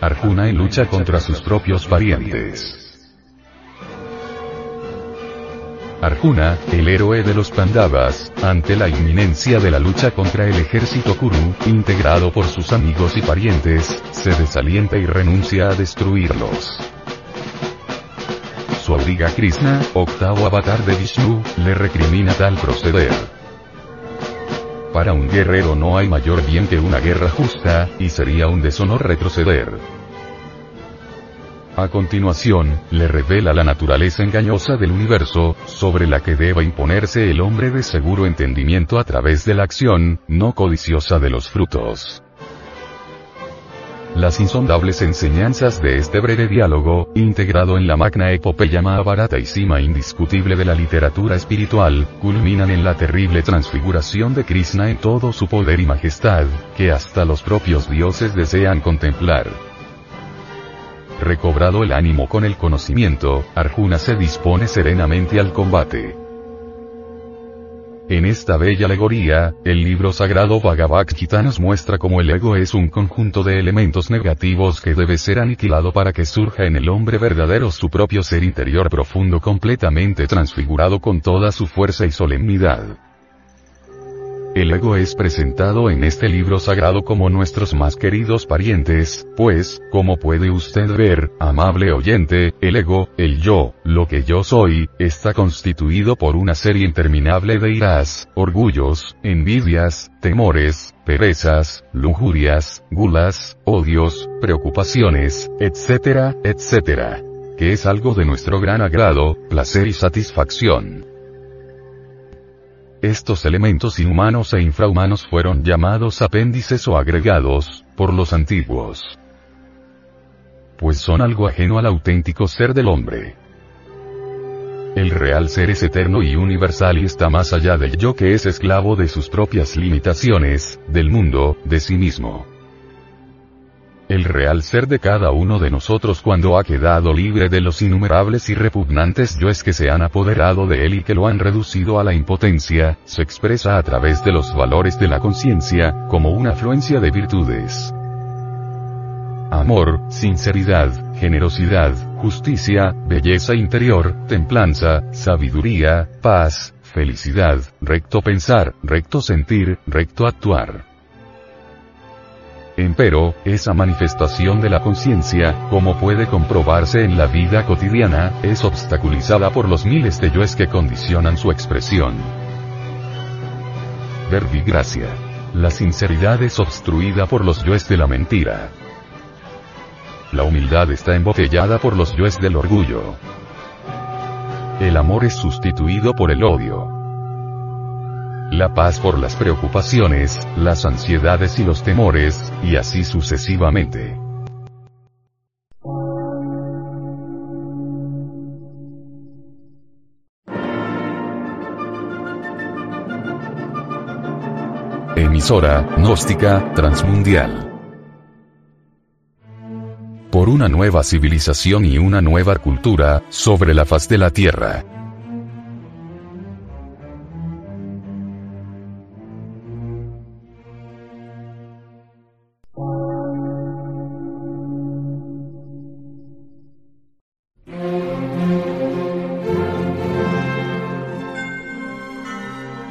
Arjuna en lucha contra sus propios parientes. Arjuna, el héroe de los Pandavas, ante la inminencia de la lucha contra el ejército Kuru, integrado por sus amigos y parientes, se desalienta y renuncia a destruirlos. Su abriga Krishna, octavo avatar de Vishnu, le recrimina tal proceder. Para un guerrero no hay mayor bien que una guerra justa, y sería un deshonor retroceder. A continuación, le revela la naturaleza engañosa del universo, sobre la que deba imponerse el hombre de seguro entendimiento a través de la acción, no codiciosa de los frutos. Las insondables enseñanzas de este breve diálogo, integrado en la magna epopeya Mahabharata y cima indiscutible de la literatura espiritual, culminan en la terrible transfiguración de Krishna en todo su poder y majestad, que hasta los propios dioses desean contemplar. Recobrado el ánimo con el conocimiento, Arjuna se dispone serenamente al combate. En esta bella alegoría, el libro sagrado Bhagavad Gita nos muestra cómo el ego es un conjunto de elementos negativos que debe ser aniquilado para que surja en el hombre verdadero su propio ser interior profundo completamente transfigurado con toda su fuerza y solemnidad. El ego es presentado en este libro sagrado como nuestros más queridos parientes, pues, como puede usted ver, amable oyente, el ego, el yo, lo que yo soy, está constituido por una serie interminable de iras, orgullos, envidias, temores, perezas, lujurias, gulas, odios, preocupaciones, etcétera, etcétera. Que es algo de nuestro gran agrado, placer y satisfacción. Estos elementos inhumanos e infrahumanos fueron llamados apéndices o agregados, por los antiguos. Pues son algo ajeno al auténtico ser del hombre. El real ser es eterno y universal y está más allá del yo que es esclavo de sus propias limitaciones, del mundo, de sí mismo el real ser de cada uno de nosotros cuando ha quedado libre de los innumerables y repugnantes yoes que se han apoderado de él y que lo han reducido a la impotencia, se expresa a través de los valores de la conciencia, como una afluencia de virtudes. Amor, sinceridad, generosidad, justicia, belleza interior, templanza, sabiduría, paz, felicidad, recto pensar, recto sentir, recto actuar. Empero, esa manifestación de la conciencia, como puede comprobarse en la vida cotidiana, es obstaculizada por los miles de yoes que condicionan su expresión. Verbigracia. La sinceridad es obstruida por los yoes de la mentira. La humildad está embotellada por los yoes del orgullo. El amor es sustituido por el odio la paz por las preocupaciones, las ansiedades y los temores, y así sucesivamente. Emisora, gnóstica, transmundial. Por una nueva civilización y una nueva cultura, sobre la faz de la Tierra.